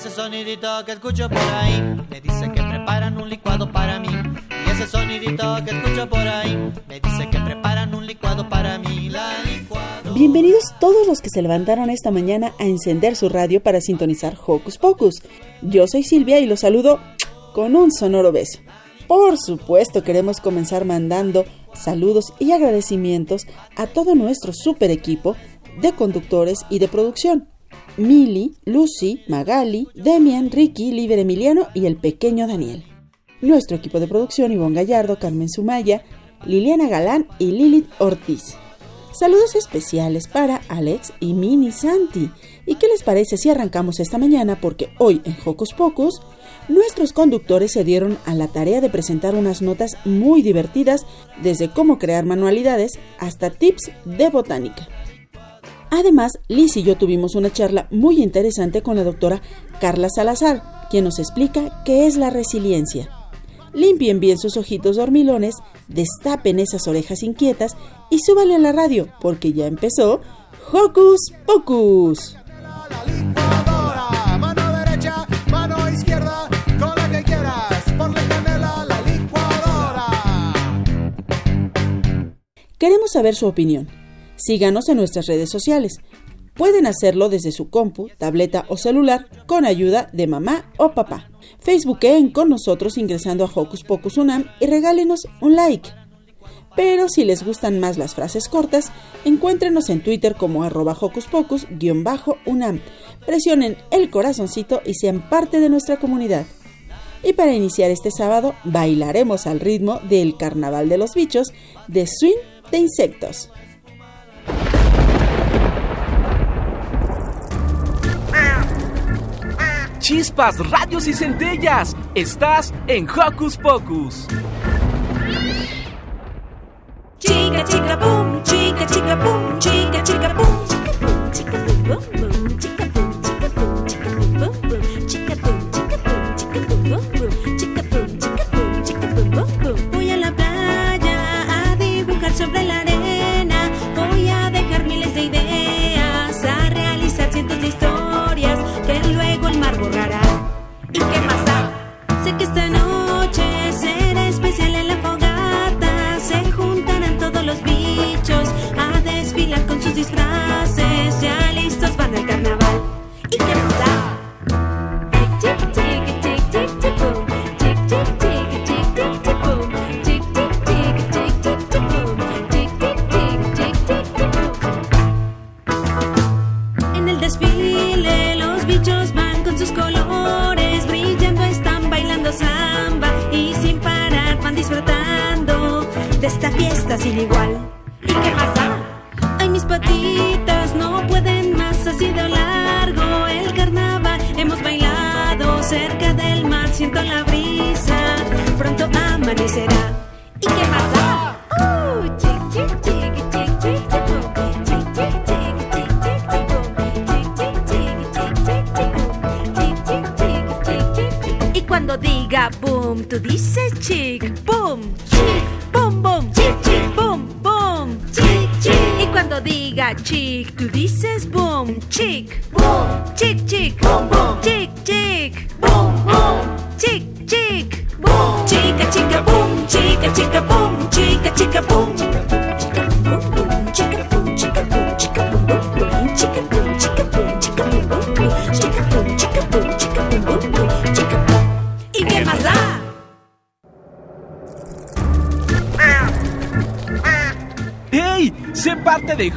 Ese sonidito que escucho por ahí me dice que preparan un licuado para mí. Y ese sonidito que escucho por ahí me dice que preparan un licuado para mí. La. Bienvenidos todos los que se levantaron esta mañana a encender su radio para sintonizar Hocus Pocus. Yo soy Silvia y los saludo con un sonoro beso. Por supuesto queremos comenzar mandando saludos y agradecimientos a todo nuestro super equipo de conductores y de producción. Mili, Lucy, Magali, Demian, Ricky, Liber Emiliano y el pequeño Daniel. Nuestro equipo de producción Ivonne Gallardo, Carmen Sumaya, Liliana Galán y Lilith Ortiz. Saludos especiales para Alex y Mini Santi. ¿Y qué les parece si arrancamos esta mañana? Porque hoy en Hocus Pocus, nuestros conductores se dieron a la tarea de presentar unas notas muy divertidas, desde cómo crear manualidades hasta tips de botánica. Además, Liz y yo tuvimos una charla muy interesante con la doctora Carla Salazar, quien nos explica qué es la resiliencia. Limpien bien sus ojitos dormilones, destapen esas orejas inquietas y súbale a la radio, porque ya empezó Hocus Pocus. Queremos saber su opinión. Síganos en nuestras redes sociales. Pueden hacerlo desde su compu, tableta o celular con ayuda de mamá o papá. Facebookeen con nosotros ingresando a Hocus Pocus Unam y regálenos un like. Pero si les gustan más las frases cortas, encuéntrenos en Twitter como arroba Hocus Pocus-Unam. Presionen el corazoncito y sean parte de nuestra comunidad. Y para iniciar este sábado, bailaremos al ritmo del Carnaval de los Bichos de Swing de Insectos. Chispas, radios y centellas. Estás en Hocus Pocus. Chica, chica, boom, chica, chica, boom, chica, chica, boom, chica, boom, chica, boom,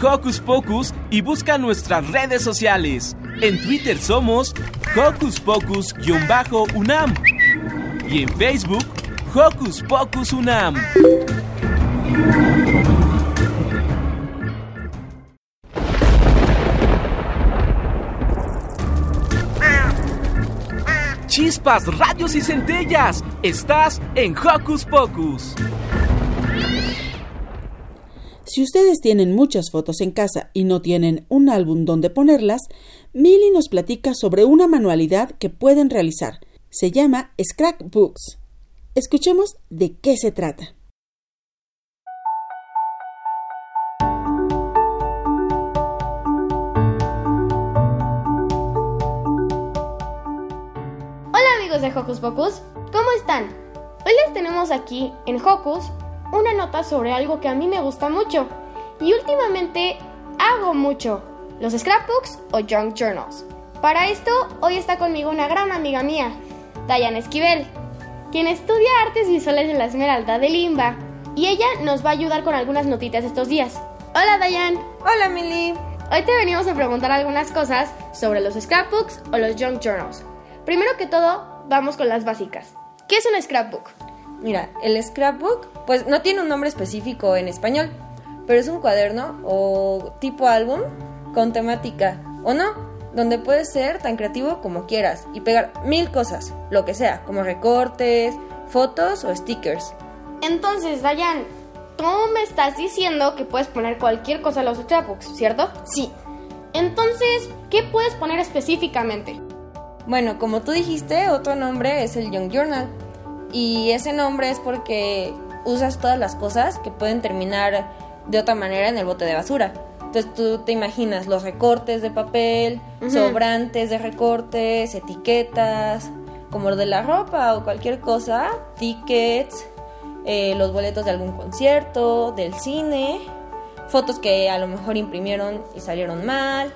Hocus Pocus y busca nuestras redes sociales. En Twitter somos Hocus Pocus-UNAM y en Facebook Hocus Pocus UNAM. Chispas, radios y centellas. Estás en Hocus Pocus. Si ustedes tienen muchas fotos en casa y no tienen un álbum donde ponerlas, Millie nos platica sobre una manualidad que pueden realizar. Se llama Scrapbooks. Escuchemos de qué se trata. Hola amigos de Hocus Pocus, ¿cómo están? Hoy les tenemos aquí en Hocus una nota sobre algo que a mí me gusta mucho y últimamente hago mucho, los scrapbooks o junk journals. Para esto, hoy está conmigo una gran amiga mía, Diane Esquivel, quien estudia artes visuales en la Esmeralda de Limba y ella nos va a ayudar con algunas notitas estos días. Hola Diane. Hola Milly. Hoy te venimos a preguntar algunas cosas sobre los scrapbooks o los junk journals. Primero que todo, vamos con las básicas. ¿Qué es un scrapbook? Mira, el scrapbook, pues no tiene un nombre específico en español, pero es un cuaderno o tipo álbum con temática, o no, donde puedes ser tan creativo como quieras y pegar mil cosas, lo que sea, como recortes, fotos o stickers. Entonces, Dayan, tú me estás diciendo que puedes poner cualquier cosa en los scrapbooks, ¿cierto? Sí. Entonces, ¿qué puedes poner específicamente? Bueno, como tú dijiste, otro nombre es el Young Journal. Y ese nombre es porque usas todas las cosas que pueden terminar de otra manera en el bote de basura. Entonces tú te imaginas los recortes de papel, sobrantes de recortes, etiquetas, como lo de la ropa o cualquier cosa, tickets, eh, los boletos de algún concierto, del cine, fotos que a lo mejor imprimieron y salieron mal,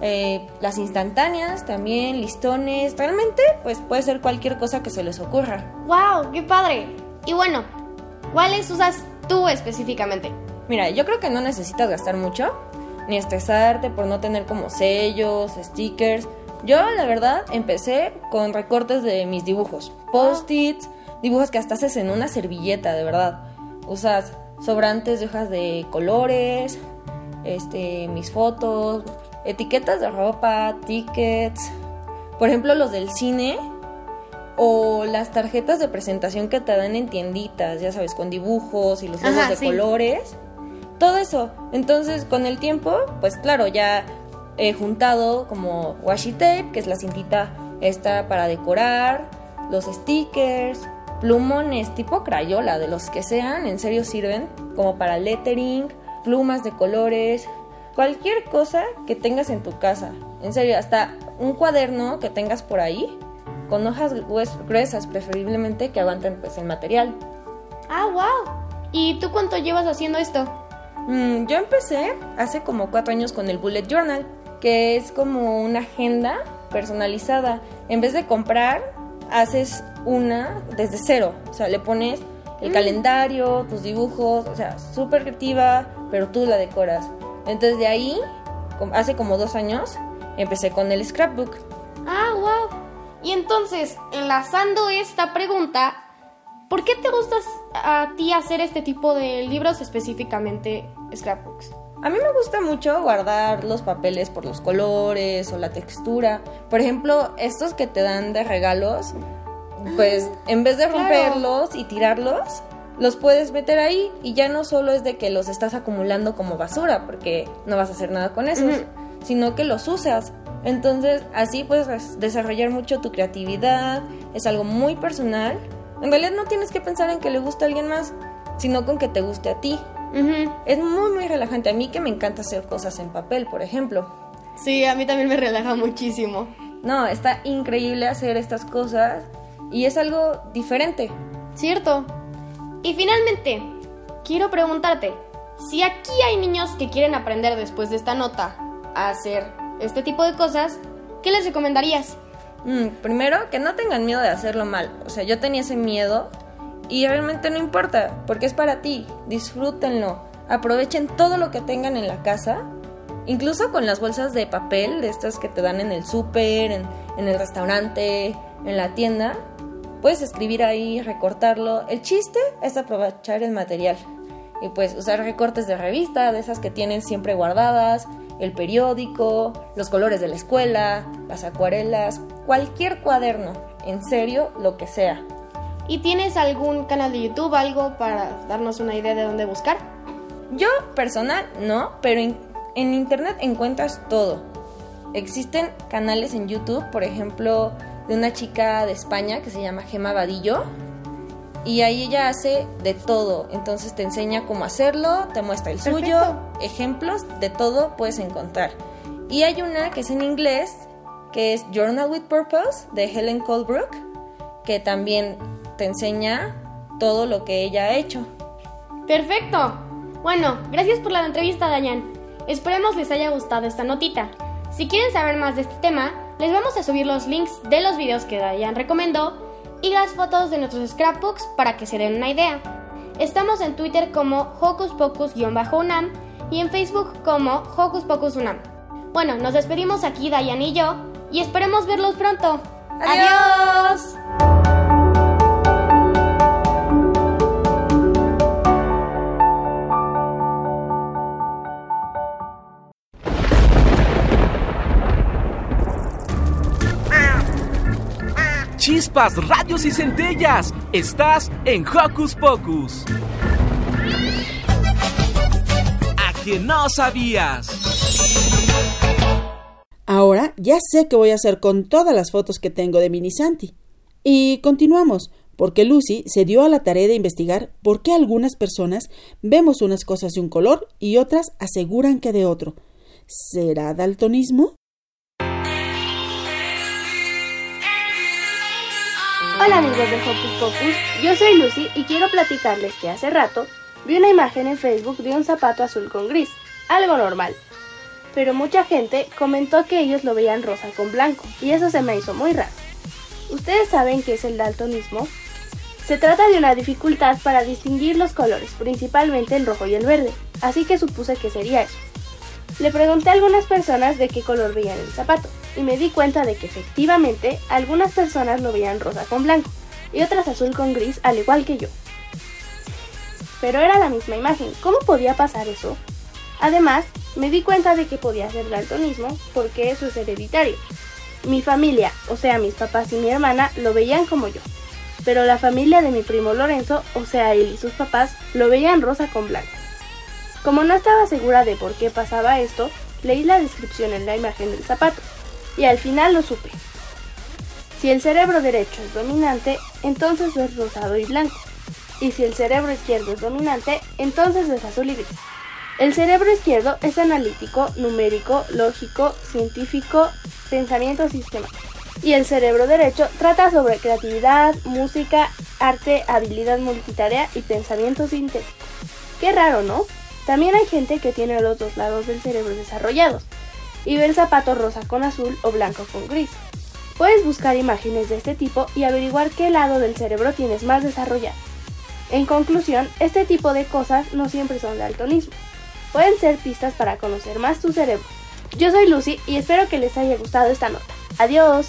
eh, las instantáneas también, listones, realmente pues puede ser cualquier cosa que se les ocurra. ¡Wow! ¡Qué padre! Y bueno, ¿cuáles usas tú específicamente? Mira, yo creo que no necesitas gastar mucho, ni estresarte por no tener como sellos, stickers. Yo, la verdad, empecé con recortes de mis dibujos, post-its, dibujos que hasta haces en una servilleta, de verdad. Usas sobrantes de hojas de colores, este, mis fotos, etiquetas de ropa, tickets, por ejemplo los del cine o las tarjetas de presentación que te dan en tienditas, ya sabes, con dibujos y los logos Ajá, de sí. colores. Todo eso. Entonces, con el tiempo, pues claro, ya he juntado como washi tape, que es la cintita esta para decorar, los stickers, plumones tipo crayola, de los que sean, en serio sirven, como para lettering, plumas de colores, cualquier cosa que tengas en tu casa. En serio, hasta un cuaderno que tengas por ahí, con hojas grues- gruesas preferiblemente que aguanten pues el material. ¡Ah, wow! ¿Y tú cuánto llevas haciendo esto? Mm, yo empecé hace como cuatro años con el Bullet Journal, que es como una agenda personalizada. En vez de comprar, haces una desde cero. O sea, le pones el calendario, tus dibujos, o sea, súper creativa, pero tú la decoras. Entonces de ahí, hace como dos años, empecé con el scrapbook. ¡Ah, wow! Y entonces, enlazando esta pregunta, ¿por qué te gusta a ti hacer este tipo de libros, específicamente scrapbooks? A mí me gusta mucho guardar los papeles por los colores o la textura. Por ejemplo, estos que te dan de regalos, pues en vez de claro. romperlos y tirarlos, los puedes meter ahí y ya no solo es de que los estás acumulando como basura, porque no vas a hacer nada con esos, sino que los usas. Entonces, así puedes desarrollar mucho tu creatividad, es algo muy personal. En realidad no tienes que pensar en que le guste a alguien más, sino con que te guste a ti. Ujú. Es muy, muy relajante. A mí que me encanta hacer cosas en papel, por ejemplo. Sí, a mí también me relaja muchísimo. No, está increíble hacer estas cosas y es algo diferente. ¿Cierto? Y finalmente, quiero preguntarte, si aquí hay niños que quieren aprender después de esta nota a hacer este tipo de cosas, ¿qué les recomendarías? Mm, primero, que no tengan miedo de hacerlo mal. O sea, yo tenía ese miedo y realmente no importa, porque es para ti. Disfrútenlo. aprovechen todo lo que tengan en la casa, incluso con las bolsas de papel, de estas que te dan en el súper, en, en el restaurante, en la tienda. Puedes escribir ahí, recortarlo. El chiste es aprovechar el material. Y pues usar recortes de revista, de esas que tienen siempre guardadas, el periódico, los colores de la escuela, las acuarelas, cualquier cuaderno, en serio, lo que sea. ¿Y tienes algún canal de YouTube, algo para darnos una idea de dónde buscar? Yo, personal, no, pero en, en internet encuentras todo. Existen canales en YouTube, por ejemplo, de una chica de España que se llama Gema Vadillo. Y ahí ella hace de todo. Entonces te enseña cómo hacerlo, te muestra el suyo, ejemplos, de todo puedes encontrar. Y hay una que es en inglés, que es Journal with Purpose, de Helen Colebrook, que también te enseña todo lo que ella ha hecho. Perfecto. Bueno, gracias por la entrevista, Dayan. Esperemos les haya gustado esta notita. Si quieren saber más de este tema, les vamos a subir los links de los videos que Dayan recomendó y las fotos de nuestros scrapbooks para que se den una idea. Estamos en Twitter como Hocus Pocus-UNAM y en Facebook como Hocus Pocus UNAM. Bueno, nos despedimos aquí Dayan y yo y esperemos verlos pronto. ¡Adiós! Chispas, radios y centellas. Estás en Hocus Pocus. A que no sabías. Ahora ya sé qué voy a hacer con todas las fotos que tengo de Mini Santi. Y continuamos, porque Lucy se dio a la tarea de investigar por qué algunas personas vemos unas cosas de un color y otras aseguran que de otro. ¿Será daltonismo? Hola amigos de Hocus Pocus, yo soy Lucy y quiero platicarles que hace rato vi una imagen en Facebook de un zapato azul con gris, algo normal. Pero mucha gente comentó que ellos lo veían rosa con blanco y eso se me hizo muy raro. ¿Ustedes saben qué es el daltonismo? Se trata de una dificultad para distinguir los colores, principalmente el rojo y el verde, así que supuse que sería eso. Le pregunté a algunas personas de qué color veían el zapato y me di cuenta de que efectivamente algunas personas lo veían rosa con blanco y otras azul con gris al igual que yo. Pero era la misma imagen, ¿cómo podía pasar eso? Además, me di cuenta de que podía ser daltonismo porque eso es hereditario. Mi familia, o sea mis papás y mi hermana, lo veían como yo. Pero la familia de mi primo Lorenzo, o sea él y sus papás, lo veían rosa con blanco. Como no estaba segura de por qué pasaba esto, leí la descripción en la imagen del zapato y al final lo supe. Si el cerebro derecho es dominante, entonces es rosado y blanco. Y si el cerebro izquierdo es dominante, entonces es azul y gris. El cerebro izquierdo es analítico, numérico, lógico, científico, pensamiento sistemático. Y el cerebro derecho trata sobre creatividad, música, arte, habilidad multitarea y pensamiento sintético. Qué raro, ¿no? También hay gente que tiene los dos lados del cerebro desarrollados y ve el zapato rosa con azul o blanco con gris. Puedes buscar imágenes de este tipo y averiguar qué lado del cerebro tienes más desarrollado. En conclusión, este tipo de cosas no siempre son daltonismo. Pueden ser pistas para conocer más tu cerebro. Yo soy Lucy y espero que les haya gustado esta nota. Adiós.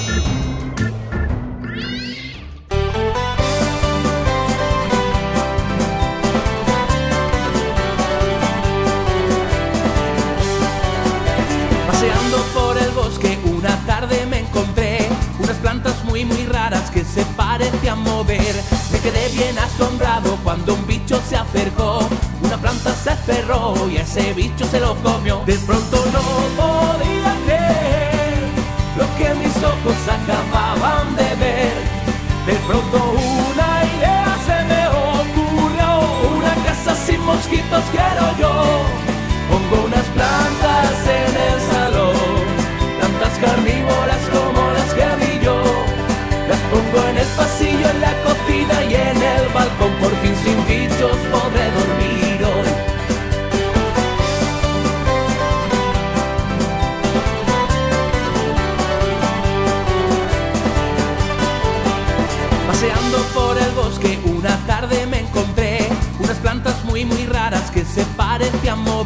Bien asombrado cuando un bicho se acercó. Una planta se cerró y ese bicho se lo comió. De pronto no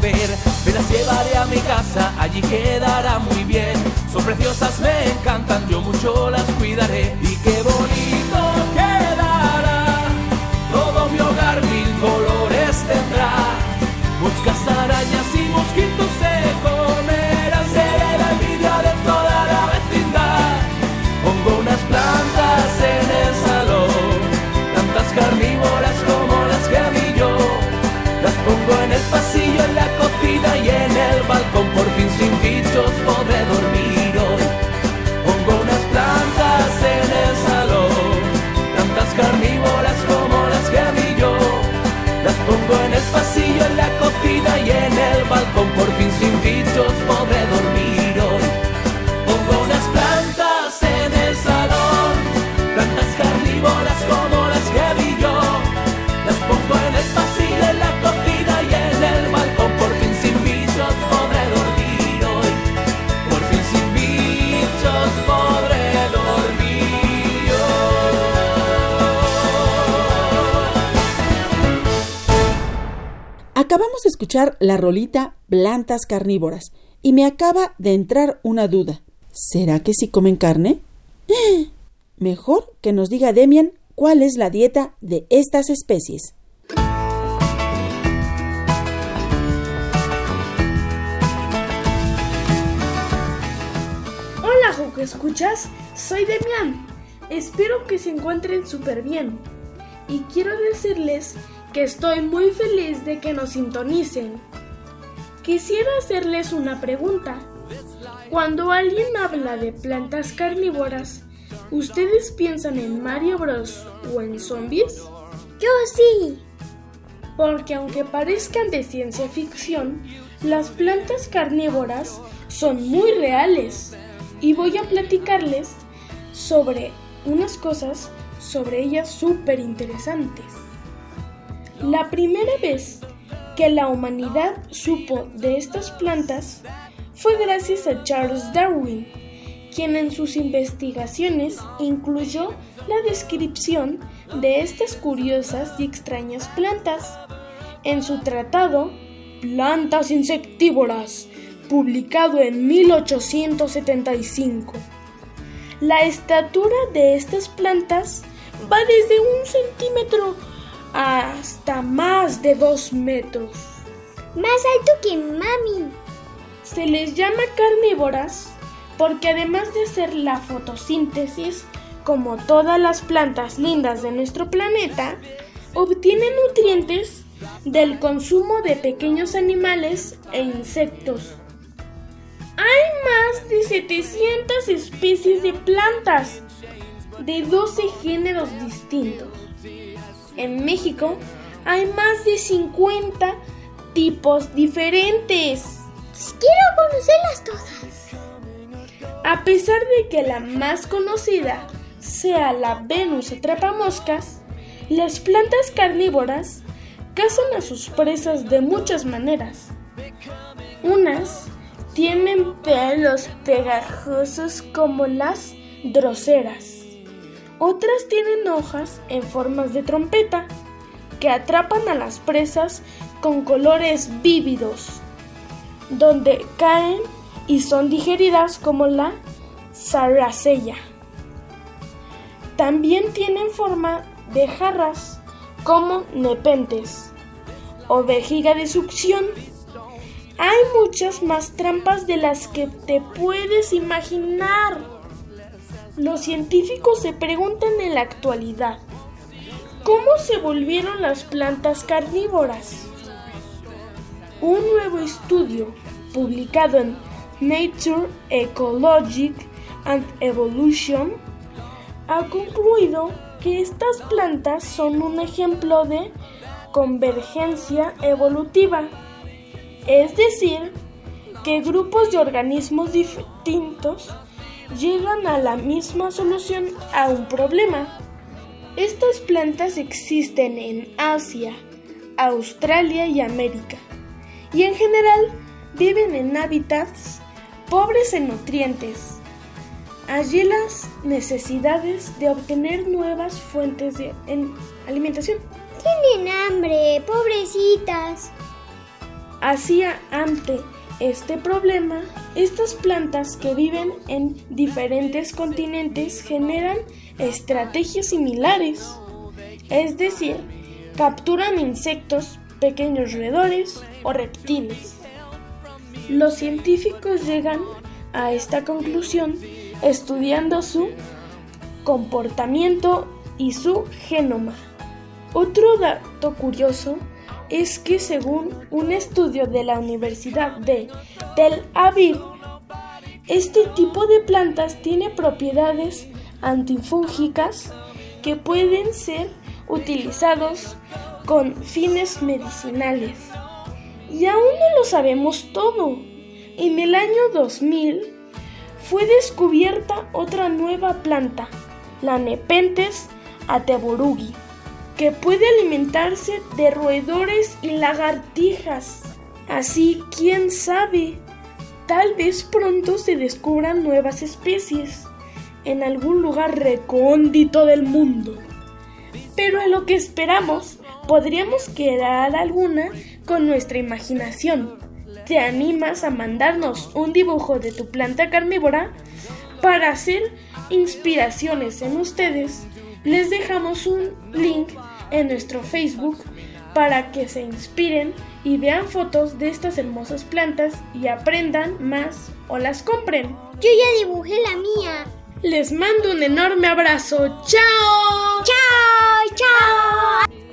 Me las llevaré a mi casa, allí quedará muy bien. Son preciosas, me encantan, yo mucho las balcón. Por fin sin bichos la rolita Plantas carnívoras y me acaba de entrar una duda. ¿Será que sí comen carne? Mejor que nos diga Demian cuál es la dieta de estas especies. Hola, Joco, ¿escuchas? Soy Demian. Espero que se encuentren súper bien. Y quiero decirles que estoy muy feliz de que nos sintonicen. Quisiera hacerles una pregunta. Cuando alguien habla de plantas carnívoras, ¿ustedes piensan en Mario Bros o en zombies? Yo sí. Porque aunque parezcan de ciencia ficción, las plantas carnívoras son muy reales. Y voy a platicarles sobre unas cosas sobre ellas súper interesantes. La primera vez que la humanidad supo de estas plantas fue gracias a Charles Darwin, quien en sus investigaciones incluyó la descripción de estas curiosas y extrañas plantas en su tratado Plantas insectívoras, publicado en 1875. La estatura de estas plantas va desde un centímetro hasta más de dos metros. Más alto que mami. Se les llama carnívoras porque además de hacer la fotosíntesis, como todas las plantas lindas de nuestro planeta, obtienen nutrientes del consumo de pequeños animales e insectos. Hay más de 700 especies de plantas de 12 géneros distintos. En México hay más de 50 tipos diferentes. Quiero conocerlas todas. A pesar de que la más conocida sea la Venus atrapamoscas, las plantas carnívoras cazan a sus presas de muchas maneras. Unas tienen pelos pegajosos como las droseras. Otras tienen hojas en formas de trompeta que atrapan a las presas con colores vívidos, donde caen y son digeridas como la saracea. También tienen forma de jarras como nepentes o vejiga de succión. Hay muchas más trampas de las que te puedes imaginar. Los científicos se preguntan en la actualidad, ¿cómo se volvieron las plantas carnívoras? Un nuevo estudio publicado en Nature Ecologic and Evolution ha concluido que estas plantas son un ejemplo de convergencia evolutiva, es decir, que grupos de organismos distintos llegan a la misma solución a un problema. Estas plantas existen en Asia, Australia y América, y en general viven en hábitats pobres en nutrientes. Allí las necesidades de obtener nuevas fuentes de en- alimentación. Tienen hambre, pobrecitas. Así ante este problema, estas plantas que viven en diferentes continentes generan estrategias similares, es decir, capturan insectos, pequeños roedores o reptiles. Los científicos llegan a esta conclusión estudiando su comportamiento y su genoma. Otro dato curioso es que según un estudio de la Universidad de Tel Aviv, este tipo de plantas tiene propiedades antifúngicas que pueden ser utilizados con fines medicinales. Y aún no lo sabemos todo. En el año 2000 fue descubierta otra nueva planta, la Nepenthes ateborugi que puede alimentarse de roedores y lagartijas. Así, quién sabe, tal vez pronto se descubran nuevas especies en algún lugar recóndito del mundo. Pero a lo que esperamos, podríamos crear alguna con nuestra imaginación. ¿Te animas a mandarnos un dibujo de tu planta carnívora? Para hacer inspiraciones en ustedes, les dejamos un link en nuestro Facebook para que se inspiren y vean fotos de estas hermosas plantas y aprendan más o las compren. Yo ya dibujé la mía. Les mando un enorme abrazo. ¡Chao! ¡Chao! ¡Chao!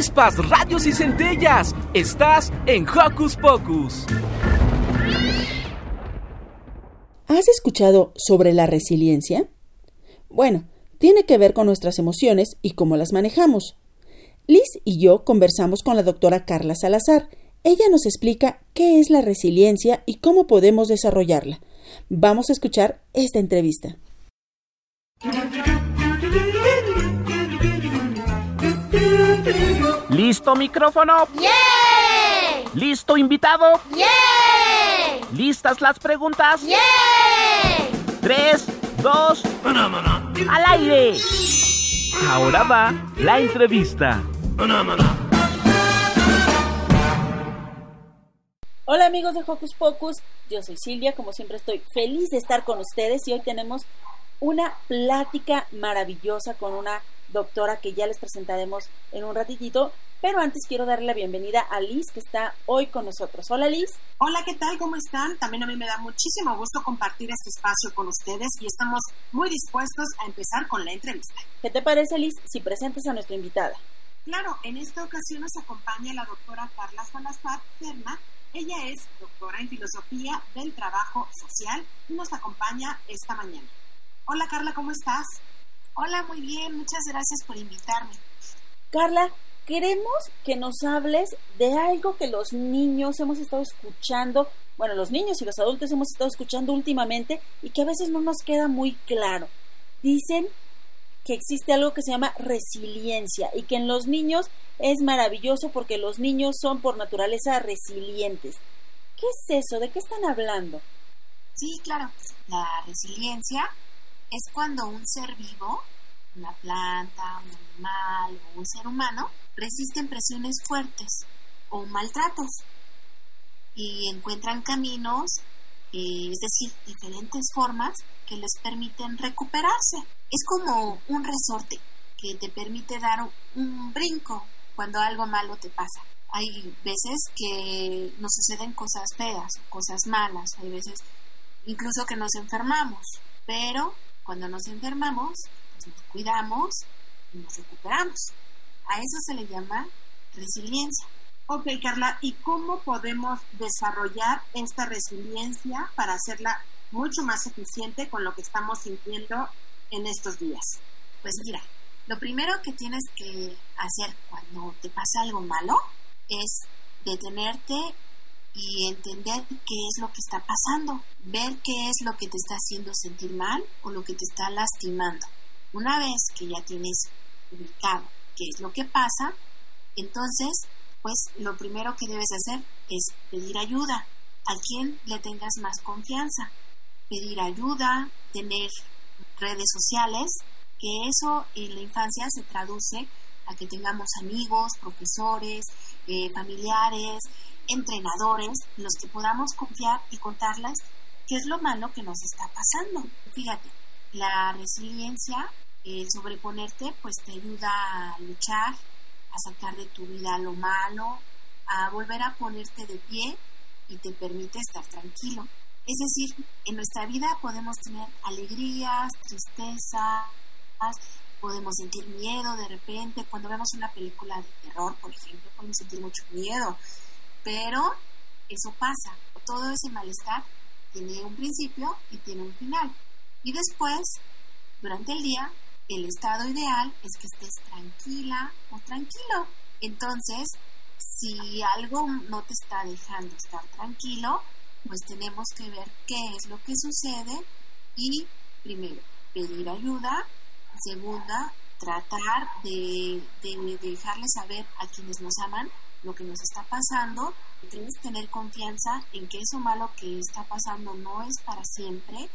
Chispas, radios y centellas. Estás en Hocus Pocus. ¿Has escuchado sobre la resiliencia? Bueno, tiene que ver con nuestras emociones y cómo las manejamos. Liz y yo conversamos con la doctora Carla Salazar. Ella nos explica qué es la resiliencia y cómo podemos desarrollarla. Vamos a escuchar esta entrevista. ¿Listo micrófono? ¡Yeah! ¿Listo invitado? ¡Yeah! ¿Listas las preguntas? ¡Yeah! Tres, dos, al aire. Ahora va la entrevista. Hola amigos de Hocus Pocus, yo soy Silvia, como siempre estoy feliz de estar con ustedes y hoy tenemos una plática maravillosa con una doctora que ya les presentaremos en un ratitito, pero antes quiero darle la bienvenida a Liz que está hoy con nosotros. Hola Liz. Hola, ¿qué tal? ¿Cómo están? También a mí me da muchísimo gusto compartir este espacio con ustedes y estamos muy dispuestos a empezar con la entrevista. ¿Qué te parece Liz si presentas a nuestra invitada? Claro, en esta ocasión nos acompaña la doctora Carla Salazar Cerna. Ella es doctora en filosofía del trabajo social y nos acompaña esta mañana. Hola Carla, ¿cómo estás? Hola, muy bien, muchas gracias por invitarme. Carla, queremos que nos hables de algo que los niños hemos estado escuchando, bueno, los niños y los adultos hemos estado escuchando últimamente y que a veces no nos queda muy claro. Dicen que existe algo que se llama resiliencia y que en los niños es maravilloso porque los niños son por naturaleza resilientes. ¿Qué es eso? ¿De qué están hablando? Sí, claro. La resiliencia es cuando un ser vivo, una planta, un animal o un ser humano, resisten presiones fuertes o maltratos y encuentran caminos, eh, es decir, diferentes formas que les permiten recuperarse. Es como un resorte que te permite dar un, brinco cuando algo malo te pasa. Hay veces que nos suceden cosas feas, cosas malas, hay veces incluso que nos enfermamos, pero cuando nos enfermamos, nos cuidamos y nos recuperamos. A eso se le llama resiliencia. Ok, Carla, ¿y cómo podemos desarrollar esta resiliencia para hacerla mucho más eficiente con lo que estamos sintiendo en estos días? Pues mira, lo primero que tienes que hacer cuando te pasa algo malo es detenerte y entender qué es lo que está pasando, ver qué es lo que te está haciendo sentir mal o lo que te está lastimando. Una vez que ya tienes ubicado qué es lo que pasa, entonces, pues lo primero que debes hacer es pedir ayuda a quien le tengas más confianza. Pedir ayuda, tener redes sociales, que eso en la infancia se traduce a que tengamos amigos, profesores, eh, familiares, entrenadores, los que podamos confiar y contarles qué es lo malo que nos está pasando. Fíjate, la resiliencia, el sobreponerte, pues te ayuda a luchar, a sacar de tu vida lo malo, a volver a ponerte de pie y te permite estar tranquilo. Es decir, en nuestra vida podemos tener alegrías, tristezas, podemos sentir miedo de repente. Cuando vemos una película de terror, por ejemplo, podemos sentir mucho miedo. Pero eso pasa. Todo ese malestar tiene un principio y tiene un final. Y después, durante el día, el estado ideal es que estés tranquila o tranquilo. Entonces, si algo no te está dejando estar tranquilo, pues tenemos que ver qué es lo que sucede y primero pedir ayuda, segunda tratar de, de, dejarles saber a quienes nos aman lo que nos está pasando, tres tener confianza en que eso malo que está pasando no es para siempre,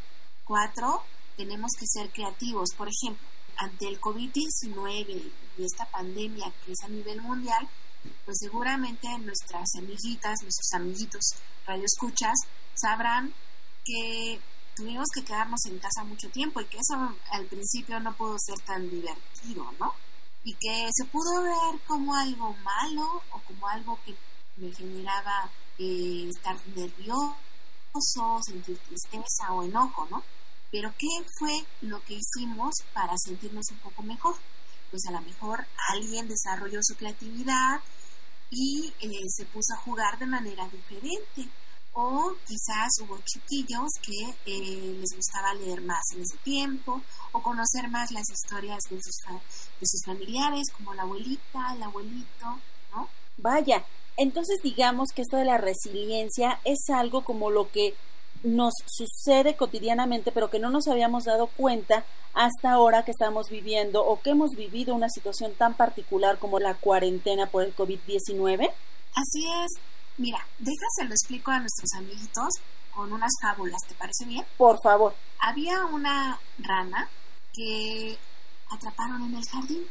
cuatro tenemos que ser creativos, por ejemplo, ante el COVID-19 y esta pandemia que es a nivel mundial, pues seguramente nuestras amiguitas, nuestros amiguitos radioescuchas sabrán que tuvimos que quedarnos en casa mucho tiempo y que eso al principio no pudo ser tan divertido, ¿no? Y que se pudo ver como algo malo o como algo que me generaba eh, estar nervioso, sentir tristeza o enojo, ¿no? Pero ¿qué fue lo que hicimos para sentirnos un poco mejor? Pues a lo mejor alguien desarrolló su creatividad y eh, se puso a jugar de manera diferente. O quizás hubo chiquillos que eh, les gustaba leer más en ese tiempo o conocer más las historias de sus, de sus familiares, como la abuelita, el abuelito, ¿no? Vaya, entonces digamos que esto de la resiliencia es algo como lo que nos sucede cotidianamente, pero que no nos habíamos dado cuenta hasta ahora que estamos viviendo o que hemos vivido una situación tan particular como la cuarentena por el COVID-19? Así es. Mira, déjase lo explico a nuestros amiguitos con unas fábulas, ¿te parece bien? Por favor. Había una rana que atraparon en el jardín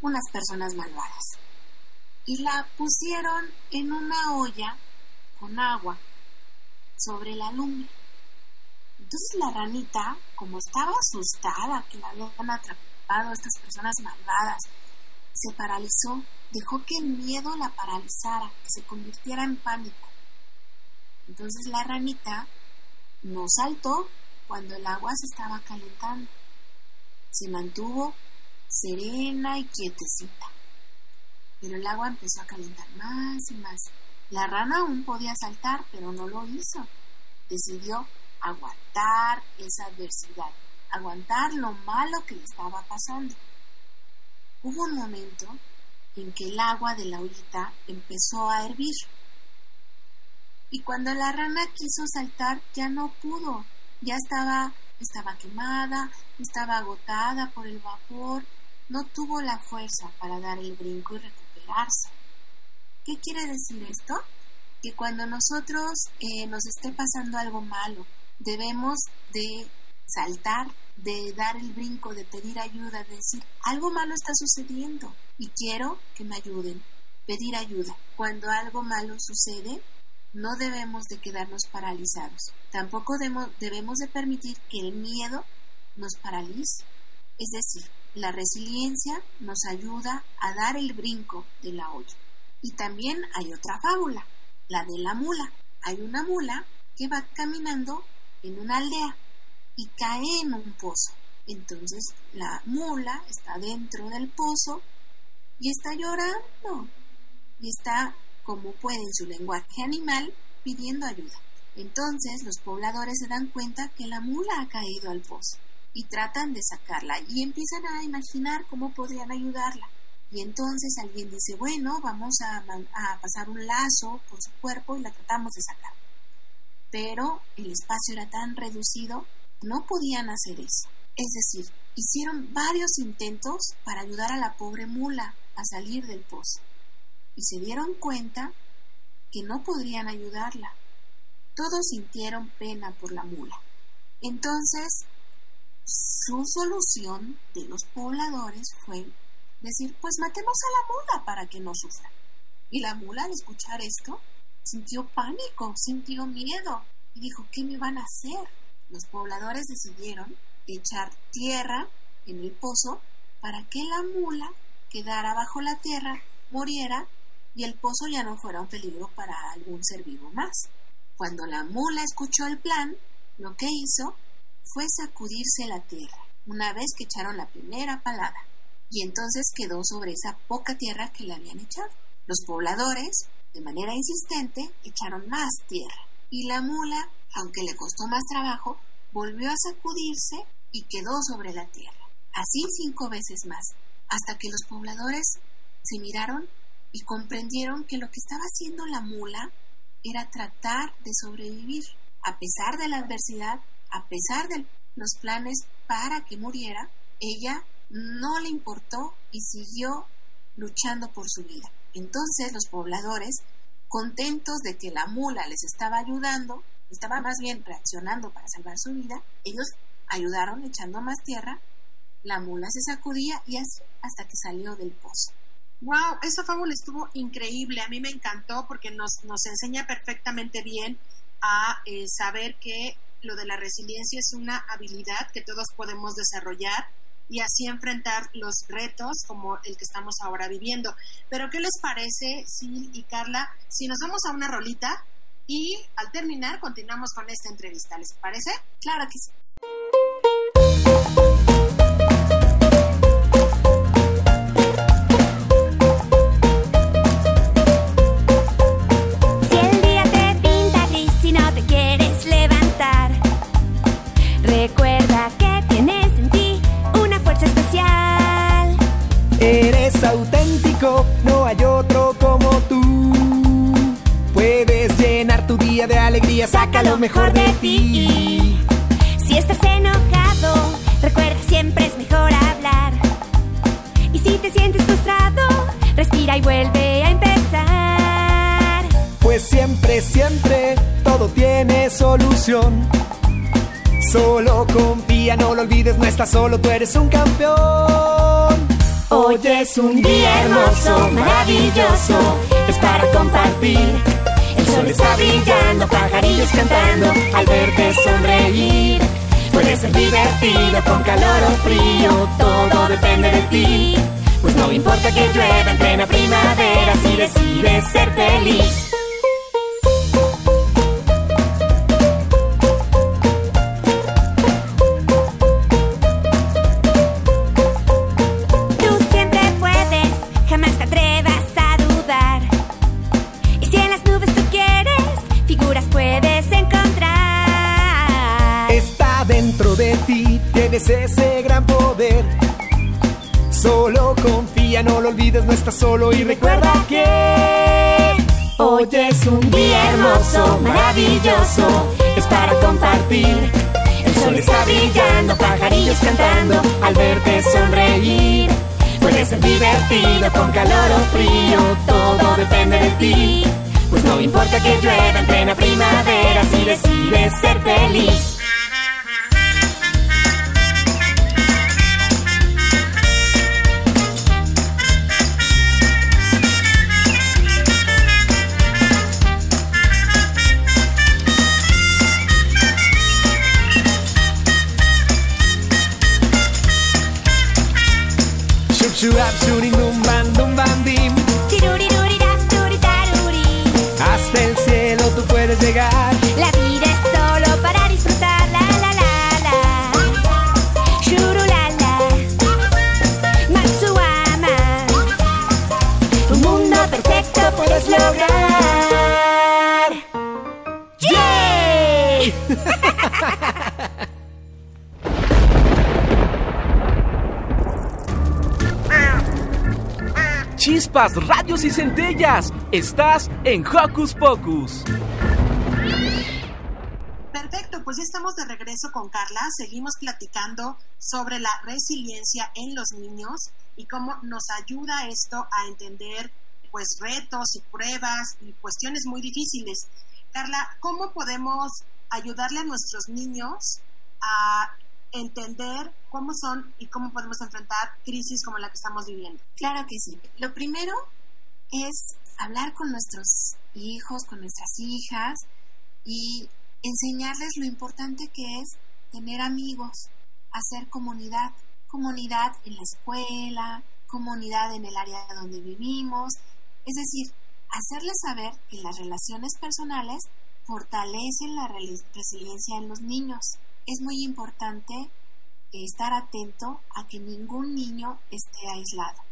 unas personas malvadas y la pusieron en una olla con agua sobre la lumbre. Entonces la ranita, como estaba asustada que la habían atrapado estas personas malvadas, se paralizó, dejó que el miedo la paralizara, que se convirtiera en pánico. Entonces la ranita no saltó cuando el agua se estaba calentando. Se mantuvo serena y quietecita. Pero el agua empezó a calentar más y más. La rana aún podía saltar, pero no lo hizo. Decidió aguantar esa adversidad, aguantar lo malo que le estaba pasando. Hubo un momento en que el agua de la ollita empezó a hervir. Y cuando la rana quiso saltar, ya no pudo. Ya estaba, estaba quemada, estaba agotada por el vapor, no tuvo la fuerza para dar el brinco y recuperarse. ¿Qué quiere decir esto? Que cuando nosotros eh, nos esté pasando algo malo, debemos de saltar, de dar el brinco, de pedir ayuda, de decir, algo malo está sucediendo y quiero que me ayuden. Pedir ayuda. Cuando algo malo sucede, no debemos de quedarnos paralizados. Tampoco debemos de permitir que el miedo nos paralice. Es decir, la resiliencia nos ayuda a dar el brinco de la olla. Y también hay otra fábula, la de la mula. Hay una mula que va caminando en una aldea y cae en un pozo. Entonces la mula está dentro del pozo y está llorando y está, como puede en su lenguaje animal, pidiendo ayuda. Entonces los pobladores se dan cuenta que la mula ha caído al pozo y tratan de sacarla y empiezan a imaginar cómo podrían ayudarla. Y entonces alguien dice, bueno, vamos a, pasar un lazo por su cuerpo y la tratamos de sacar. Pero el espacio era tan reducido, no podían hacer eso. Es decir, hicieron varios intentos para ayudar a la pobre mula a salir del pozo y se dieron cuenta que no podrían ayudarla. Todos sintieron pena por la mula. Entonces, su solución de los pobladores fue decir, pues matemos a la mula para que no sufra. Y la mula al escuchar esto sintió pánico, sintió miedo y dijo, ¿qué me van a hacer? Los pobladores decidieron echar tierra en el pozo para que la mula quedara bajo la tierra, muriera y el pozo ya no fuera un peligro para algún ser vivo más. Cuando la mula escuchó el plan, lo que hizo fue sacudirse la tierra, una vez que echaron la primera palada, y entonces quedó sobre esa poca tierra que le habían echado. Los pobladores, de manera insistente, echaron más tierra, y la mula, aunque le costó más trabajo, volvió a sacudirse y quedó sobre la tierra. Así cinco veces más, hasta que los pobladores se miraron y comprendieron que lo que estaba haciendo la mula era tratar de sobrevivir. A pesar de la adversidad, a pesar de los planes para que muriera, ella no le importó y siguió luchando por su vida. Entonces los pobladores, contentos de que la mula les estaba ayudando, estaba más bien reaccionando para salvar su vida, ellos ayudaron echando más tierra, la mula se sacudía y así hasta que salió del pozo. Wow, esa fábula estuvo increíble. A mí me encantó porque nos, nos enseña perfectamente bien a eh, saber que lo de la resiliencia es una habilidad que todos podemos desarrollar y así enfrentar los retos como el que estamos ahora viviendo. Pero ¿qué les parece, Sil y Carla, si nos vamos a una rolita y al terminar continuamos con esta entrevista? ¿Les parece? Claro que sí. Lo mejor de ti. Si estás enojado, recuerda siempre es mejor hablar. Y si te sientes frustrado, respira y vuelve a empezar. Pues siempre, siempre todo tiene solución. Solo confía, no lo olvides, no estás solo, tú eres un campeón. Hoy es un día hermoso, maravilloso, es para compartir. Está brillando, pajarillos cantando, al verte sonreír. Puede ser divertido con calor o frío, todo depende de ti. Pues no importa que llueva en plena primavera si decides ser feliz. Solo y recuerda que Hoy es un día hermoso, maravilloso, es para compartir. El sol está brillando, pajarillos cantando, al verte sonreír. Puede ser divertido con calor o frío, todo depende de ti. Pues no importa que llueva en plena primavera si decides ser feliz. Radios y centellas. Estás en Hocus Pocus. Perfecto, pues ya estamos de regreso con Carla. Seguimos platicando sobre la resiliencia en los niños y cómo nos ayuda esto a entender pues retos y pruebas y cuestiones muy difíciles. Carla, ¿cómo podemos ayudarle a nuestros niños a entender cómo son y cómo podemos enfrentar crisis como la que estamos viviendo? Claro que sí. Lo primero es hablar con nuestros hijos, con nuestras hijas y enseñarles lo importante que es tener amigos, hacer comunidad, comunidad en la escuela, comunidad en el área donde vivimos, es decir, hacerles saber que las relaciones personales fortalecen la resiliencia en los niños. Es muy importante estar atento a que ningún niño esté aislado.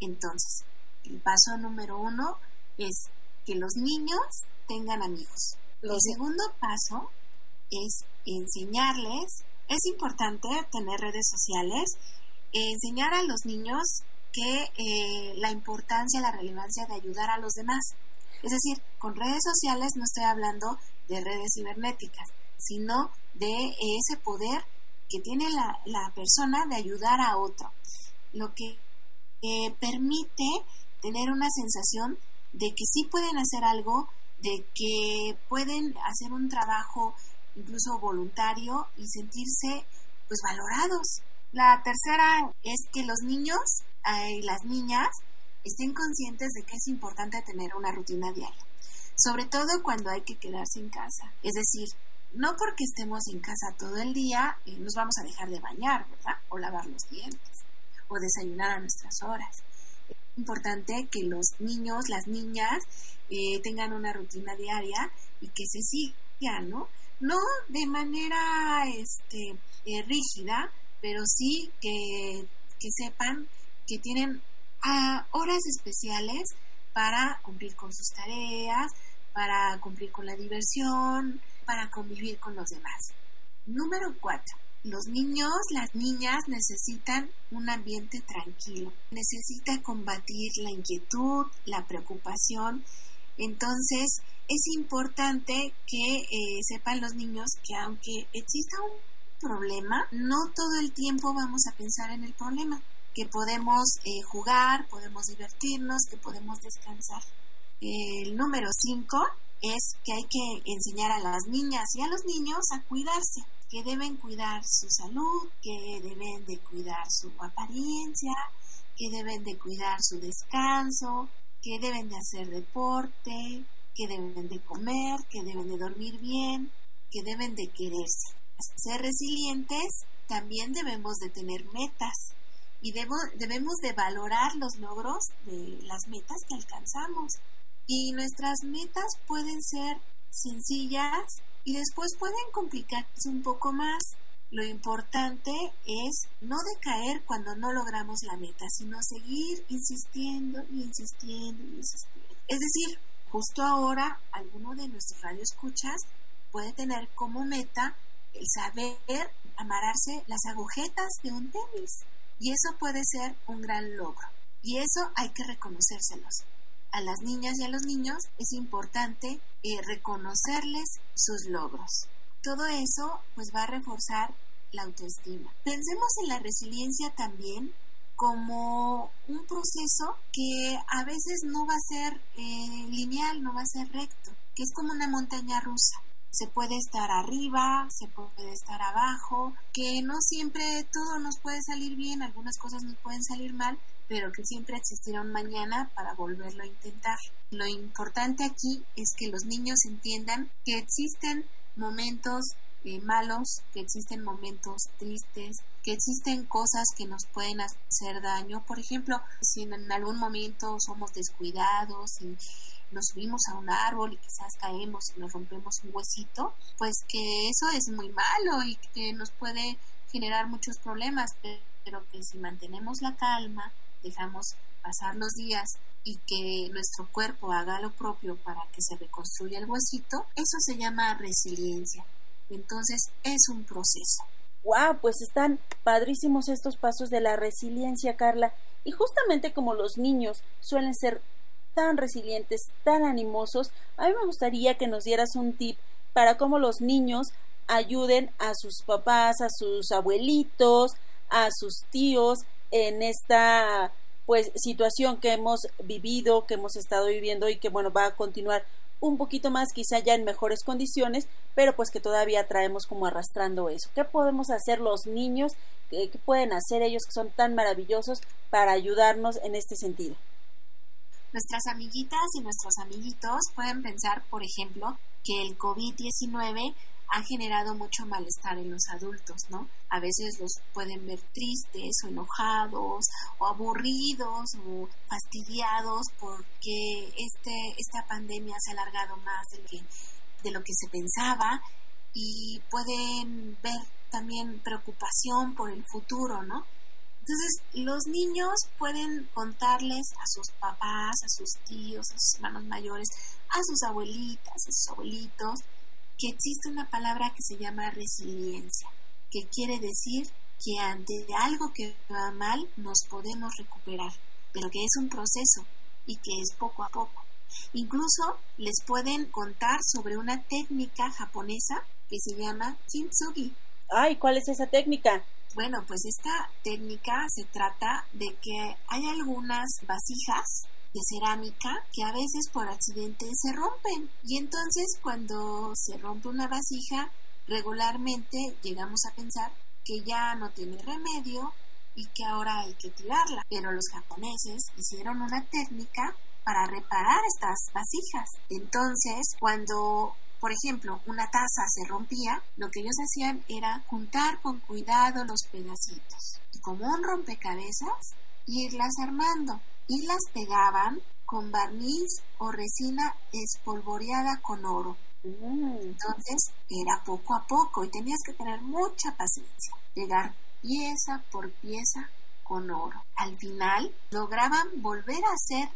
Entonces, el paso número uno es que los niños tengan amigos. El segundo paso es enseñarles, es importante tener redes sociales, enseñar a los niños que eh, la importancia, la relevancia de ayudar a los demás. Es decir, con redes sociales no estoy hablando de redes cibernéticas, sino de ese poder que tiene la, la persona de ayudar a otro, lo que eh, permite tener una sensación de que sí pueden hacer algo, de que pueden hacer un trabajo incluso voluntario y sentirse pues valorados. La tercera es que los niños eh, y las niñas estén conscientes de que es importante tener una rutina diaria, sobre todo cuando hay que quedarse en casa. Es decir, no porque estemos en casa todo el día eh, nos vamos a dejar de bañar, ¿verdad? O lavar los dientes, o desayunar a nuestras horas. Es importante que los niños, las niñas, eh, tengan una rutina diaria y que se sigan, ¿no? No de manera este, eh, rígida, pero sí que, que sepan que tienen ah, horas especiales para cumplir con sus tareas, para cumplir con la diversión, para convivir con los demás. Número 4. Los niños, las niñas necesitan un ambiente tranquilo. Necesita combatir la inquietud, la preocupación. Entonces, es importante que eh, sepan los niños que aunque exista un problema, no todo el tiempo vamos a pensar en el problema, que podemos eh, jugar, podemos divertirnos, que podemos descansar. El número 5 es que hay que enseñar a las niñas y a los niños a cuidarse, que deben cuidar su salud, que deben de cuidar su apariencia, que deben de cuidar su descanso, que deben de hacer deporte, que deben de comer, que deben de dormir bien, que deben de quererse. Ser resilientes también debemos de tener metas y debemos de valorar los logros de las metas que alcanzamos y nuestras metas pueden ser sencillas y después pueden complicarse un poco más. Lo importante es no decaer cuando no logramos la meta, sino seguir insistiendo y insistiendo y insistiendo. Es decir, justo ahora alguno de nuestros radioescuchas puede tener como meta el saber amarrarse las agujetas de un tenis. Y eso puede ser un gran logro. Y eso hay que reconocérselos a las niñas y a los niños es importante eh, reconocerles sus logros. Todo eso pues va a reforzar la autoestima. Pensemos en la resiliencia también como un proceso que a veces no va a ser eh, lineal, no va a ser recto, que es como una montaña rusa. Se puede estar arriba, se puede estar abajo, que no siempre todo nos puede salir bien, algunas cosas nos pueden salir mal, pero que siempre existirá un mañana para volverlo a intentar. Lo importante aquí es que los niños entiendan que existen momentos eh, malos, que existen momentos tristes, que existen cosas que nos pueden hacer daño. Por ejemplo, si en algún momento somos descuidados y nos subimos a un árbol y quizás caemos y nos rompemos un huesito, pues que eso es muy malo y que nos puede generar muchos problemas, pero que si mantenemos la calma, dejamos pasar los días y que nuestro cuerpo haga lo propio para que se reconstruya el huesito, eso se llama resiliencia. Entonces es un proceso. ¡Wow! Pues están padrísimos estos pasos de la resiliencia, Carla. Y justamente como los niños suelen ser tan resilientes, tan animosos, a mí me gustaría que nos dieras un tip para cómo los niños ayuden a sus papás, a sus abuelitos, a sus tíos en esta pues situación que hemos vivido, que hemos estado viviendo y que bueno va a continuar un poquito más quizá ya en mejores condiciones, pero pues que todavía traemos como arrastrando eso. ¿Qué podemos hacer los niños? ¿Qué, pueden hacer ellos que son tan maravillosos para ayudarnos en este sentido? Nuestras amiguitas y nuestros amiguitos pueden pensar, por ejemplo, que el COVID-19 ha generado mucho malestar en los adultos, ¿no? A veces los pueden ver tristes o enojados o aburridos o fastidiados porque este, esta pandemia se ha alargado más de lo, que, de lo que se pensaba y pueden ver también preocupación por el futuro, ¿no? Entonces, los niños pueden contarles a sus papás, a sus tíos, a sus hermanos mayores, a sus abuelitas, a sus abuelitos, que existe una palabra que se llama resiliencia, que quiere decir que ante algo que va mal nos podemos recuperar, pero que es un proceso y que es poco a poco. Incluso les pueden contar sobre una técnica japonesa que se llama kintsugi. Ay, ¿cuál es esa técnica? Bueno, pues esta técnica se trata de que hay algunas vasijas de cerámica que a veces por accidente se rompen. Y entonces cuando se rompe una vasija, regularmente llegamos a pensar que ya no tiene remedio y que ahora hay que tirarla. Pero los japoneses hicieron una técnica para reparar estas vasijas. Entonces, cuando por ejemplo, una taza se rompía, lo que ellos hacían era juntar con cuidado los pedacitos y como un rompecabezas irlas armando y las pegaban con barniz o resina espolvoreada con oro. Entonces era poco a poco y tenías que tener mucha paciencia. Pegar pieza por pieza con oro. Al final lograban volver a hacer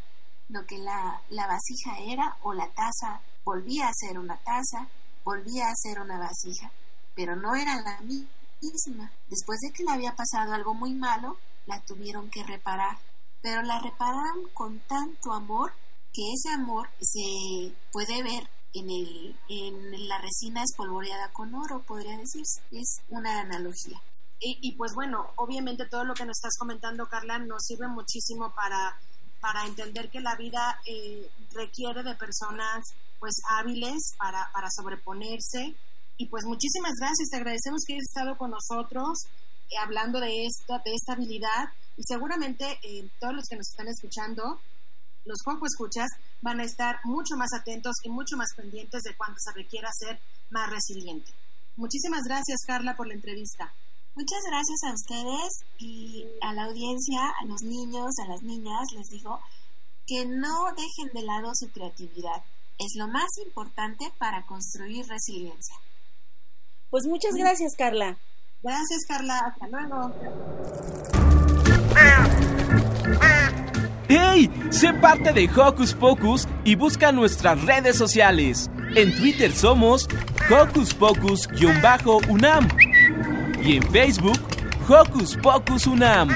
lo que la, la vasija era o la taza volvía a ser una taza, volvía a ser una vasija, pero no era la misma. Después de que le había pasado algo muy malo, la tuvieron que reparar, pero la repararon con tanto amor que ese amor se puede ver en, el, en la resina espolvoreada con oro, podría decirse. Es una analogía. Y, y, pues bueno, obviamente todo lo que nos estás comentando, Carla, nos sirve muchísimo para, para entender que la vida eh, requiere de personas pues hábiles para, para sobreponerse. Y pues muchísimas gracias, te agradecemos que hayas estado con nosotros hablando de esta, de esta habilidad y seguramente eh, todos los que nos están escuchando, los Juanjo Escuchas, van a estar mucho más atentos y mucho más pendientes de cuánto se requiera ser más resiliente. Muchísimas gracias, Carla, por la entrevista. Muchas gracias a ustedes y a la audiencia, a los niños, a las niñas, les digo que no dejen de lado su creatividad es lo más importante para construir resiliencia. Pues muchas gracias, Carla. Gracias, Carla. Hasta luego. ¡Hey! Sé parte de Hocus Pocus y busca nuestras redes sociales. En Twitter somos Hocus Pocus-UNAM y en Facebook Hocus Pocus UNAM.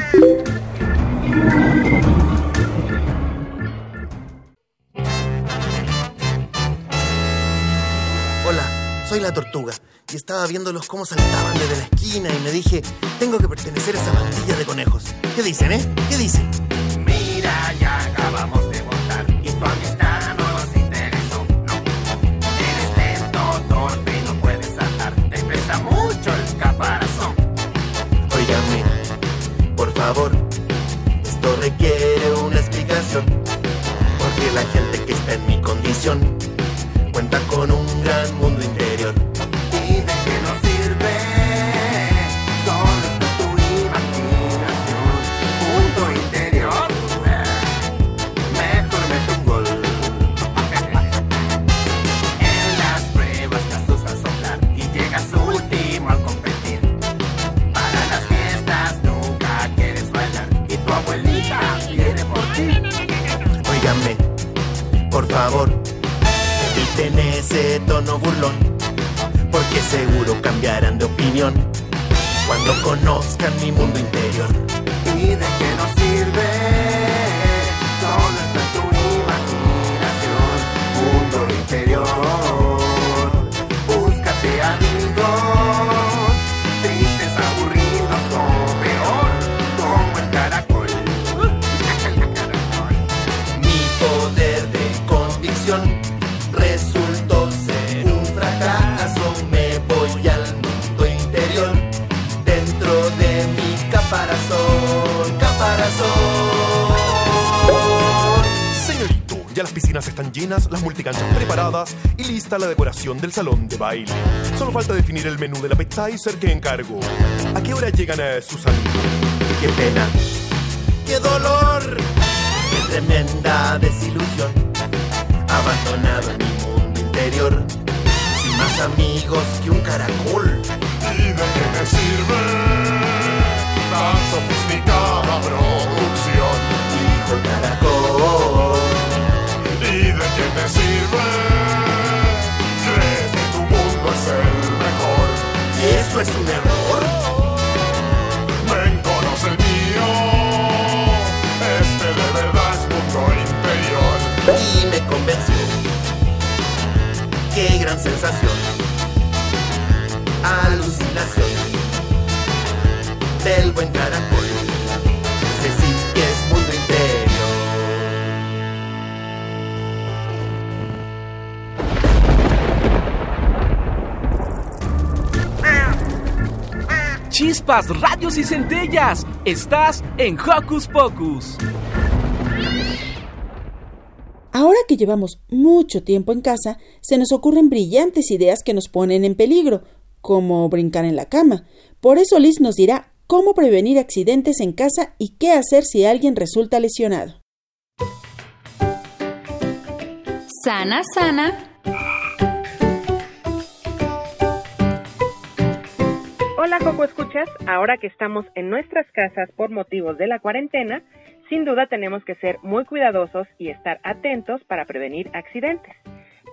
soy la tortuga y estaba viéndolos cómo saltaban desde la esquina y me dije, tengo que pertenecer a esa bandilla de conejos. ¿Qué dicen, eh? ¿Qué dicen? Mira, ya acabamos de votar y tu amistad no nos interesó. No, eres lento, torpe y no puedes saltar. Te pesa mucho el caparazón. Óigame, por favor, esto requiere una explicación. Porque la gente que está en mi condición cuenta con un gran mundo interior. Favor en ese tono burlón, porque seguro cambiarán de opinión cuando conozcan mi mundo interior. ¿Y la decoración del salón de baile. Solo falta definir el menú del appetizer que encargo. ¿A qué hora llegan a sus amigos? Qué pena, qué dolor, qué tremenda desilusión. Abandonado en mi mundo interior, sin más amigos que un caracol. ¿Y de qué me sirve tan sofisticada producción? Dijo el caracol. ¿Y de qué me sirve? Eso es un error? Ven, conoce el mío. Este de verdad es mundo interior. Y me convenció. Qué gran sensación. Alucinación del buen caracol. Chispas, radios y centellas. Estás en Hocus Pocus. Ahora que llevamos mucho tiempo en casa, se nos ocurren brillantes ideas que nos ponen en peligro, como brincar en la cama. Por eso Liz nos dirá cómo prevenir accidentes en casa y qué hacer si alguien resulta lesionado. Sana, sana. Hola Coco Escuchas, ahora que estamos en nuestras casas por motivos de la cuarentena, sin duda tenemos que ser muy cuidadosos y estar atentos para prevenir accidentes.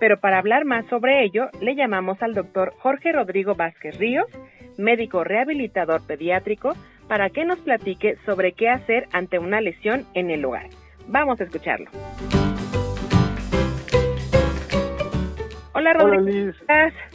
Pero para hablar más sobre ello, le llamamos al doctor Jorge Rodrigo Vázquez Ríos, médico rehabilitador pediátrico, para que nos platique sobre qué hacer ante una lesión en el hogar. Vamos a escucharlo. Hola Rodrigo. Hola, Liz. ¿cómo estás?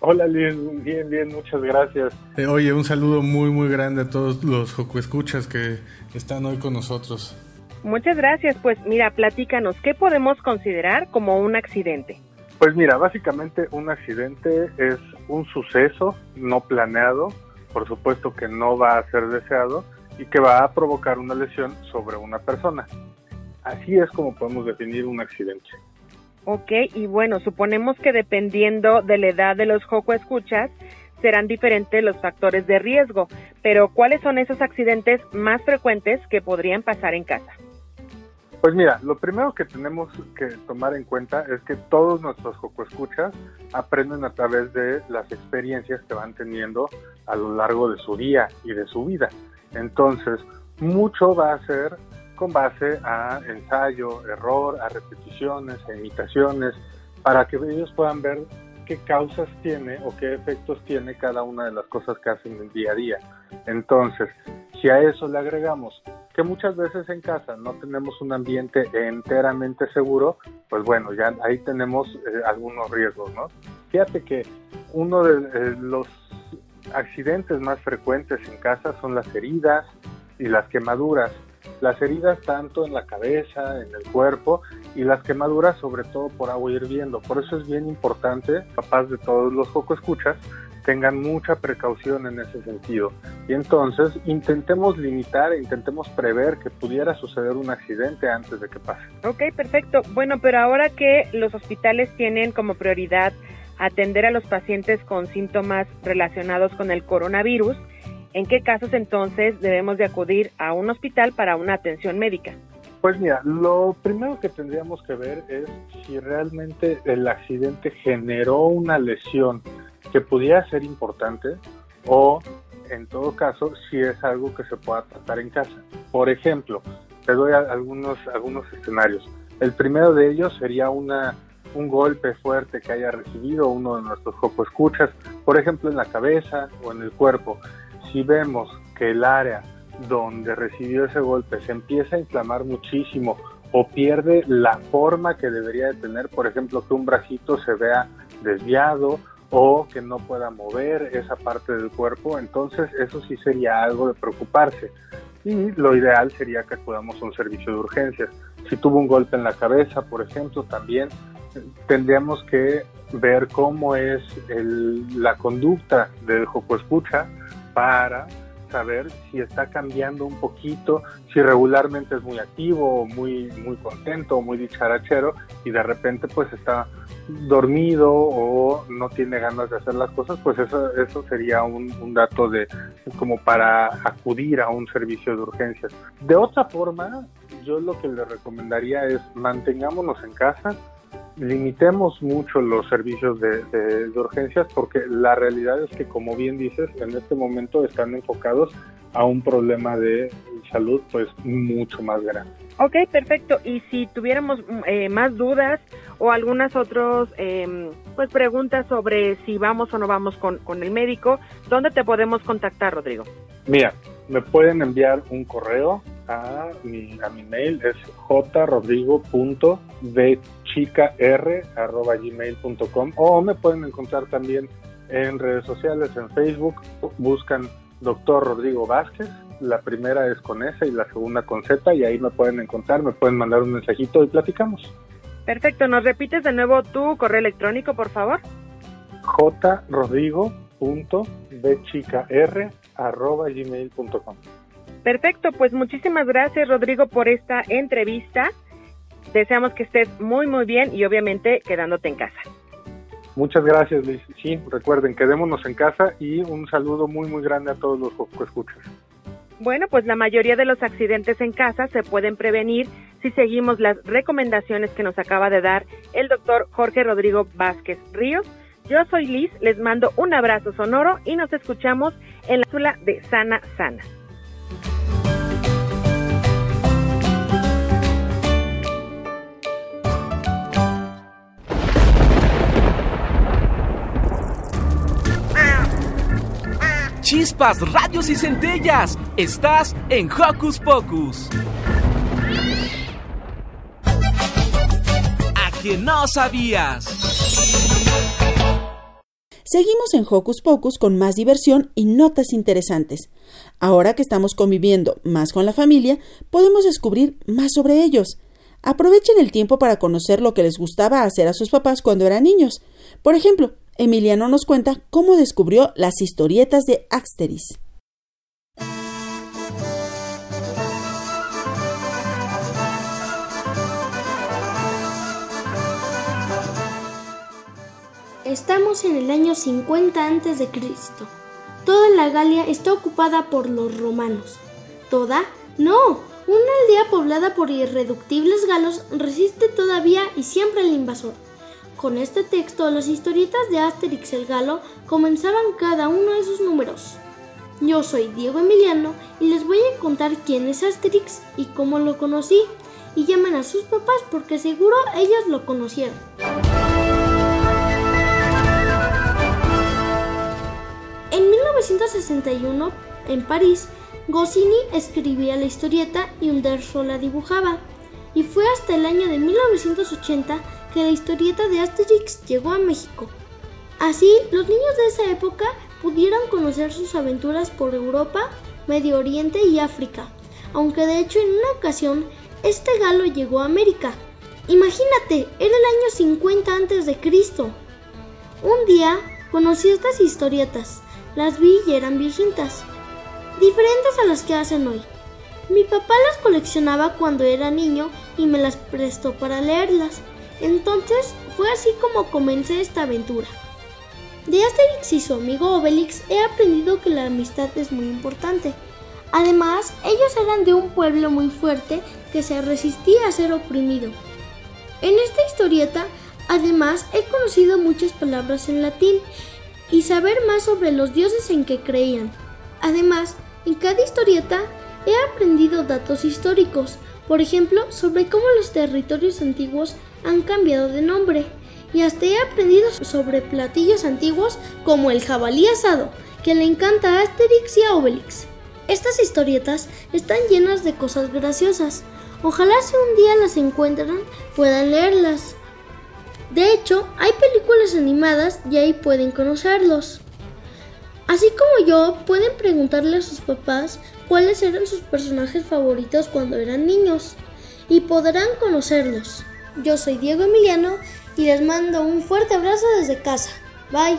Hola Liz, bien, bien, muchas gracias. Eh, oye, un saludo muy, muy grande a todos los Joco Escuchas que están hoy con nosotros. Muchas gracias. Pues mira, platícanos, ¿qué podemos considerar como un accidente? Pues mira, básicamente un accidente es un suceso no planeado, por supuesto que no va a ser deseado y que va a provocar una lesión sobre una persona. Así es como podemos definir un accidente. Ok, y bueno, suponemos que dependiendo de la edad de los Joco Escuchas, serán diferentes los factores de riesgo, pero ¿cuáles son esos accidentes más frecuentes que podrían pasar en casa? Pues mira, lo primero que tenemos que tomar en cuenta es que todos nuestros Joco Escuchas aprenden a través de las experiencias que van teniendo a lo largo de su día y de su vida. Entonces, mucho va a ser con base a ensayo, error, a repeticiones, a imitaciones, para que ellos puedan ver qué causas tiene o qué efectos tiene cada una de las cosas que hacen en el día a día. Entonces, si a eso le agregamos que muchas veces en casa no tenemos un ambiente enteramente seguro, pues bueno, ya ahí tenemos eh, algunos riesgos, ¿no? Fíjate que uno de eh, los accidentes más frecuentes en casa son las heridas y las quemaduras. Las heridas tanto en la cabeza, en el cuerpo y las quemaduras sobre todo por agua hirviendo. Por eso es bien importante, papás de todos los poco escuchas, tengan mucha precaución en ese sentido. Y entonces intentemos limitar, intentemos prever que pudiera suceder un accidente antes de que pase. Ok, perfecto. Bueno, pero ahora que los hospitales tienen como prioridad atender a los pacientes con síntomas relacionados con el coronavirus, ¿en qué casos entonces debemos de acudir a un hospital para una atención médica? Pues mira, lo primero que tendríamos que ver es si realmente el accidente generó una lesión que pudiera ser importante o en todo caso si es algo que se pueda tratar en casa. Por ejemplo, te doy algunos, algunos escenarios. El primero de ellos sería una, un golpe fuerte que haya recibido uno de nuestros escuchas, por ejemplo en la cabeza o en el cuerpo. Si vemos que el área donde recibió ese golpe se empieza a inflamar muchísimo o pierde la forma que debería de tener, por ejemplo, que un bracito se vea desviado o que no pueda mover esa parte del cuerpo, entonces eso sí sería algo de preocuparse. Y lo ideal sería que acudamos a un servicio de urgencias. Si tuvo un golpe en la cabeza, por ejemplo, también tendríamos que ver cómo es el, la conducta del joco escucha para saber si está cambiando un poquito, si regularmente es muy activo, muy, muy contento, muy dicharachero, y de repente pues está dormido o no tiene ganas de hacer las cosas, pues eso, eso sería un, un dato de como para acudir a un servicio de urgencias. De otra forma, yo lo que le recomendaría es mantengámonos en casa, limitemos mucho los servicios de, de- de urgencias porque la realidad es que, como bien dices, en este momento están enfocados a un problema de salud pues mucho más grande. Ok, perfecto. Y si tuviéramos mm, eh, más dudas o algunas otras eh, pues preguntas sobre si vamos o no vamos con, con el médico, ¿dónde te podemos contactar, Rodrigo? Mira, me pueden enviar un correo a mi, a mi mail, es jrodrigo.bchicar.gmail.com o me pueden encontrar también en redes sociales, en Facebook, buscan Doctor Rodrigo Vázquez, la primera es con S y la segunda con Z y ahí me pueden encontrar, me pueden mandar un mensajito y platicamos. Perfecto. ¿Nos repites de nuevo tu correo electrónico, por favor? jrodrigo.bchicar.gmail.com Perfecto, pues muchísimas gracias Rodrigo por esta entrevista. Deseamos que estés muy muy bien y obviamente quedándote en casa. Muchas gracias, Liz. Sí, recuerden, quedémonos en casa y un saludo muy, muy grande a todos los que escuchan. Bueno, pues la mayoría de los accidentes en casa se pueden prevenir si seguimos las recomendaciones que nos acaba de dar el doctor Jorge Rodrigo Vázquez Ríos. Yo soy Liz, les mando un abrazo sonoro y nos escuchamos en la cápsula de Sana Sana. Chispas, radios y centellas. Estás en Hocus Pocus. A que no sabías. Seguimos en Hocus Pocus con más diversión y notas interesantes. Ahora que estamos conviviendo más con la familia, podemos descubrir más sobre ellos. Aprovechen el tiempo para conocer lo que les gustaba hacer a sus papás cuando eran niños. Por ejemplo, Emiliano nos cuenta cómo descubrió las historietas de Asterix. Estamos en el año 50 antes de Cristo. Toda la Galia está ocupada por los romanos. ¿Toda? No, una aldea poblada por irreductibles galos resiste todavía y siempre al invasor. Con este texto, las historietas de Asterix el Galo comenzaban cada uno de sus números. Yo soy Diego Emiliano y les voy a contar quién es Asterix y cómo lo conocí. Y llamen a sus papás porque seguro ellos lo conocieron. En 1961, en París, Goscinny escribía la historieta y Uderzo la dibujaba. Y fue hasta el año de 1980 que la historieta de Asterix llegó a México. Así, los niños de esa época pudieron conocer sus aventuras por Europa, Medio Oriente y África, aunque de hecho en una ocasión este galo llegó a América. Imagínate, era el año 50 antes de Cristo. Un día conocí estas historietas, las vi y eran viejitas, diferentes a las que hacen hoy. Mi papá las coleccionaba cuando era niño y me las prestó para leerlas. Entonces fue así como comencé esta aventura. De Asterix y su amigo Obelix he aprendido que la amistad es muy importante. Además, ellos eran de un pueblo muy fuerte que se resistía a ser oprimido. En esta historieta, además, he conocido muchas palabras en latín y saber más sobre los dioses en que creían. Además, en cada historieta he aprendido datos históricos, por ejemplo, sobre cómo los territorios antiguos han cambiado de nombre. Y hasta he aprendido sobre platillos antiguos como el jabalí asado, que le encanta a Asterix y a Obelix. Estas historietas están llenas de cosas graciosas. Ojalá si un día las encuentran puedan leerlas. De hecho, hay películas animadas y ahí pueden conocerlos. Así como yo, pueden preguntarle a sus papás cuáles eran sus personajes favoritos cuando eran niños y podrán conocerlos. Yo soy Diego Emiliano y les mando un fuerte abrazo desde casa. Bye.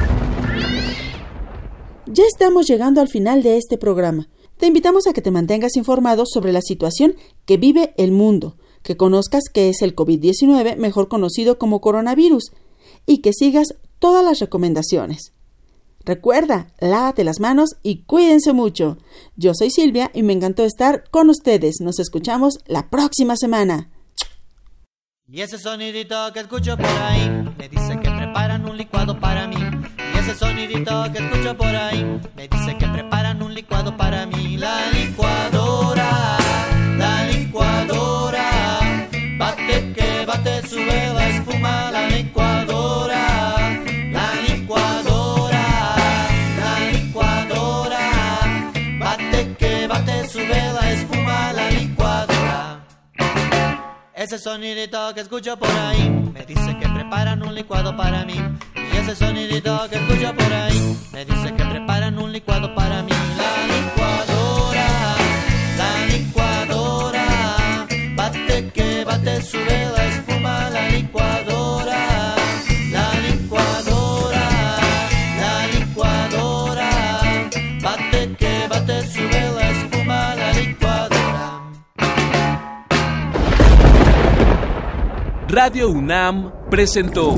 Ya estamos llegando al final de este programa. Te invitamos a que te mantengas informado sobre la situación que vive el mundo, que conozcas qué es el COVID-19, mejor conocido como coronavirus, y que sigas todas las recomendaciones. Recuerda, lávate las manos y cuídense mucho. Yo soy Silvia y me encantó estar con ustedes. Nos escuchamos la próxima semana. Y ese sonidito que escucho por ahí me dice que preparan un licuado ese sonidito que escucho por ahí me dice que preparan un licuado para mí. La licuadora, la licuadora, bate que bate, sube la espuma. La licuadora, la licuadora, la licuadora, bate que bate, sube la espuma. La licuadora. Ese sonidito que escucho por ahí me dice que preparan un licuado para mí. Y ese sonidito que escucho por ahí me dice que preparan un licuado para mí. La licuadora, la licuadora, bate que bate, sube la espuma. La licuadora, la licuadora, la licuadora, bate que bate, sube la espuma. La licuadora. Radio UNAM presentó